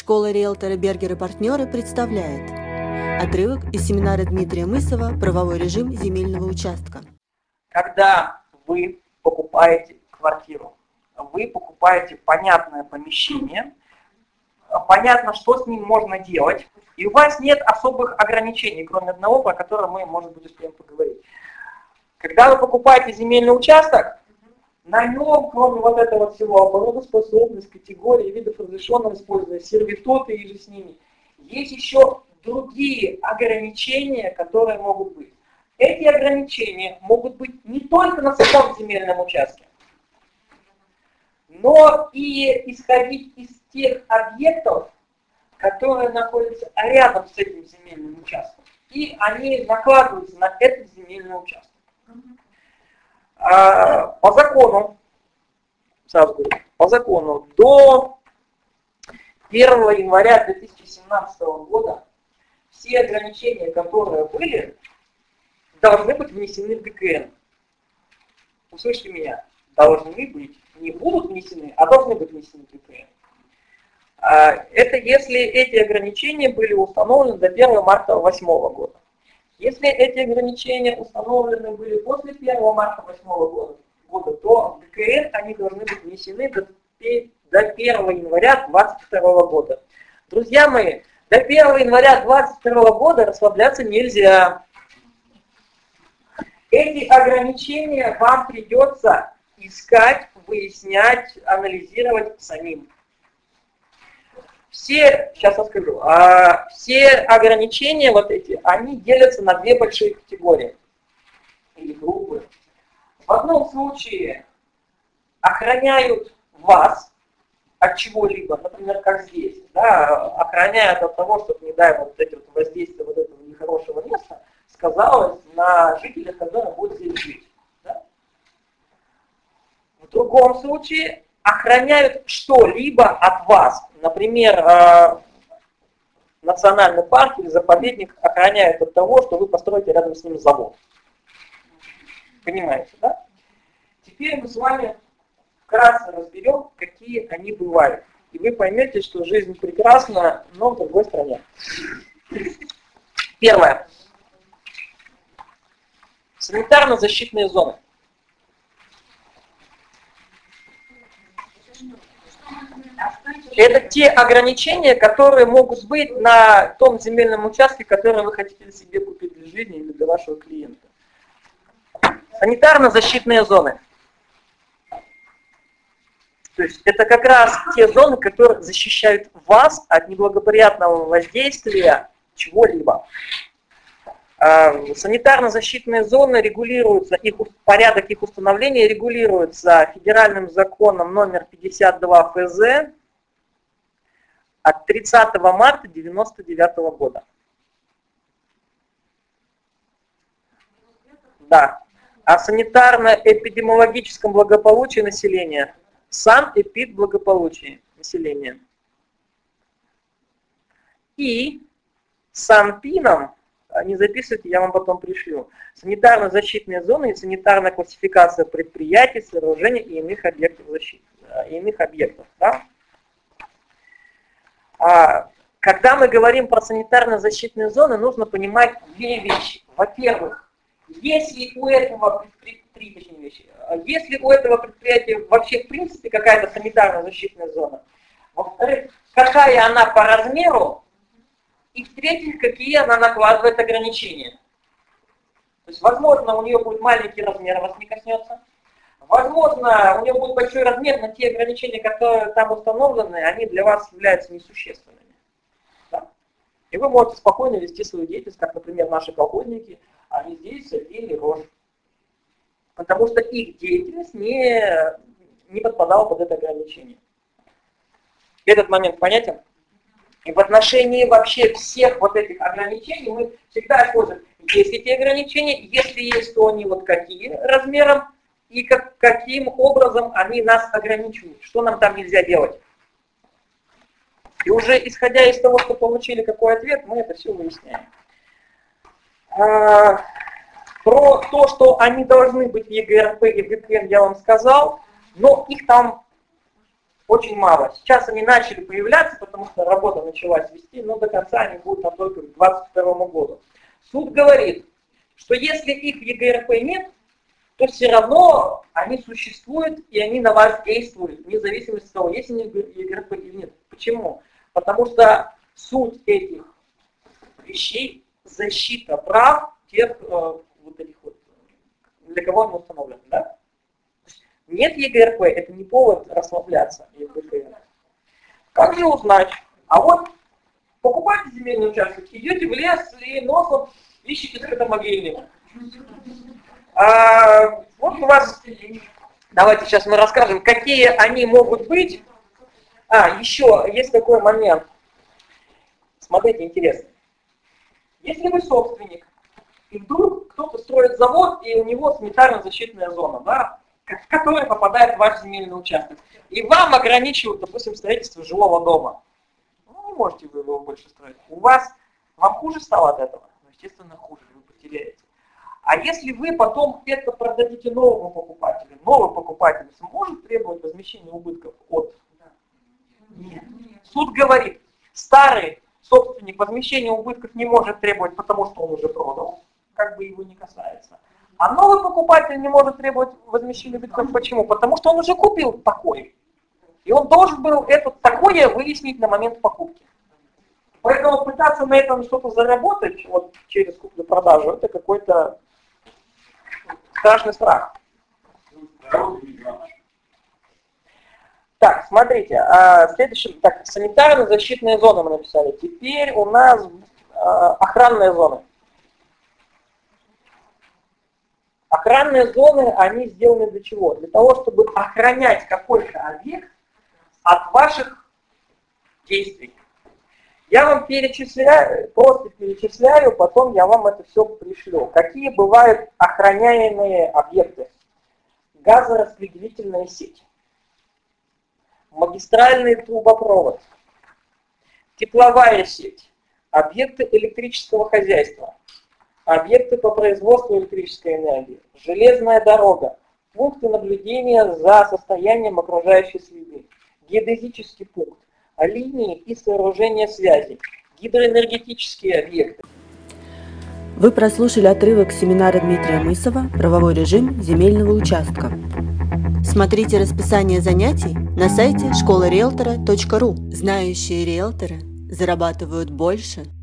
Школа риэлтора Бергер и партнеры представляет отрывок из семинара Дмитрия Мысова «Правовой режим земельного участка». Когда вы покупаете квартиру, вы покупаете понятное помещение, понятно, что с ним можно делать, и у вас нет особых ограничений, кроме одного, про которое мы, может быть, успеем поговорить. Когда вы покупаете земельный участок, на нем, кроме вот этого всего, оборудоспособность, категории, видов разрешенного использования, сервитуты и же с ними, есть еще другие ограничения, которые могут быть. Эти ограничения могут быть не только на самом земельном участке, но и исходить из тех объектов, которые находятся рядом с этим земельным участком. И они накладываются на этот земельный участок. А, по закону, сразу говорю, по закону до 1 января 2017 года все ограничения, которые были, должны быть внесены в ГКН. Услышьте меня, должны быть, не будут внесены, а должны быть внесены в ГКН. А, это если эти ограничения были установлены до 1 марта 2008 года. Если эти ограничения установлены были после 1 марта 2008 года, то в ГКН они должны быть внесены до 1 января 2022 года. Друзья мои, до 1 января 2022 года расслабляться нельзя. Эти ограничения вам придется искать, выяснять, анализировать самим все, сейчас расскажу, а, все ограничения вот эти, они делятся на две большие категории или группы. В одном случае охраняют вас от чего-либо, например, как здесь, да, охраняют от того, чтобы, не дай вот эти вот воздействия вот этого нехорошего места сказалось на жителях, которые будут здесь жить. Да? В другом случае охраняют что-либо от вас. Например, э, национальный парк или заповедник охраняет от того, что вы построите рядом с ним завод. Понимаете, да? Теперь мы с вами вкратце разберем, какие они бывают. И вы поймете, что жизнь прекрасна, но в другой стране. Первое. Санитарно-защитные зоны. Это те ограничения, которые могут быть на том земельном участке, который вы хотите себе купить для жизни или для вашего клиента. Санитарно-защитные зоны. То есть это как раз те зоны, которые защищают вас от неблагоприятного воздействия чего-либо. А, санитарно-защитные зоны регулируются, их, порядок их установления регулируется федеральным законом номер 52 ФЗ от 30 марта 1999 года. Да. О санитарно-эпидемиологическом благополучии населения. Сан эпид благополучия населения. И санпином, не записывайте, я вам потом пришлю, санитарно-защитные зоны и санитарная классификация предприятий, сооружений и иных объектов защиты, а, иных объектов. Да? А, когда мы говорим про санитарно-защитные зоны, нужно понимать две вещи. Во-первых, если у этого три вещи, если у этого предприятия вообще в принципе какая-то санитарно-защитная зона, во-вторых, какая она по размеру, и в-третьих, какие она накладывает ограничения. То есть, возможно, у нее будет маленький размер, вас не коснется, Возможно, у него будет большой размер, но те ограничения, которые там установлены, они для вас являются несущественными. Да? И вы можете спокойно вести свою деятельность, как, например, наши колхозники, они здесь садили рожь. Потому что их деятельность не, не подпадала под это ограничение. Этот момент понятен? И в отношении вообще всех вот этих ограничений мы всегда используем, есть эти ограничения, если есть, то они вот какие размером, и как, каким образом они нас ограничивают, что нам там нельзя делать. И уже исходя из того, что получили какой ответ, мы это все выясняем. А, про то, что они должны быть в ЕГРП и в ГКН, я вам сказал, но их там очень мало. Сейчас они начали появляться, потому что работа началась вести, но до конца они будут там только к 2022 году. Суд говорит, что если их ЕГРП нет, то все равно они существуют и они на вас действуют, вне зависимости от того, есть они ЕГРП или нет. Почему? Потому что суть этих вещей – защита прав тех э, вот этих вот, для кого они установлены. Да? Нет ЕГРП, это не повод расслабляться. Как же узнать? А вот покупаете земельный участок, идете в лес и носом ищете скотомогильник. А, вот у вас, давайте сейчас мы расскажем, какие они могут быть. А, еще есть такой момент. Смотрите, интересно. Если вы собственник, и вдруг кто-то строит завод, и у него санитарно-защитная зона, да, в которой попадает ваш земельный участок, и вам ограничивают, допустим, строительство жилого дома, ну, не можете вы его больше строить. У вас, вам хуже стало от этого? Ну, естественно, хуже, вы потеряете. А если вы потом это продадите новому покупателю, новый покупатель сможет требовать возмещения убытков от? Нет. Суд говорит, старый собственник возмещения убытков не может требовать, потому что он уже продал, как бы его не касается. А новый покупатель не может требовать возмещения убытков. Почему? Потому что он уже купил такой. И он должен был это такое выяснить на момент покупки. Поэтому пытаться на этом что-то заработать вот, через куплю-продажу, это какой-то страшный страх. Так, смотрите, а, следующий, так, санитарно-защитные зоны мы написали. Теперь у нас а, охранные зоны. Охранные зоны, они сделаны для чего? Для того, чтобы охранять какой-то объект от ваших действий. Я вам перечисляю, просто перечисляю, потом я вам это все пришлю. Какие бывают охраняемые объекты? Газораспределительная сеть, магистральный трубопровод, тепловая сеть, объекты электрического хозяйства, объекты по производству электрической энергии, железная дорога, пункты наблюдения за состоянием окружающей среды, геодезический пункт, линии и сооружения связи, гидроэнергетические объекты. Вы прослушали отрывок семинара Дмитрия Мысова «Правовой режим земельного участка». Смотрите расписание занятий на сайте школариэлтора.ру. Знающие риэлторы зарабатывают больше –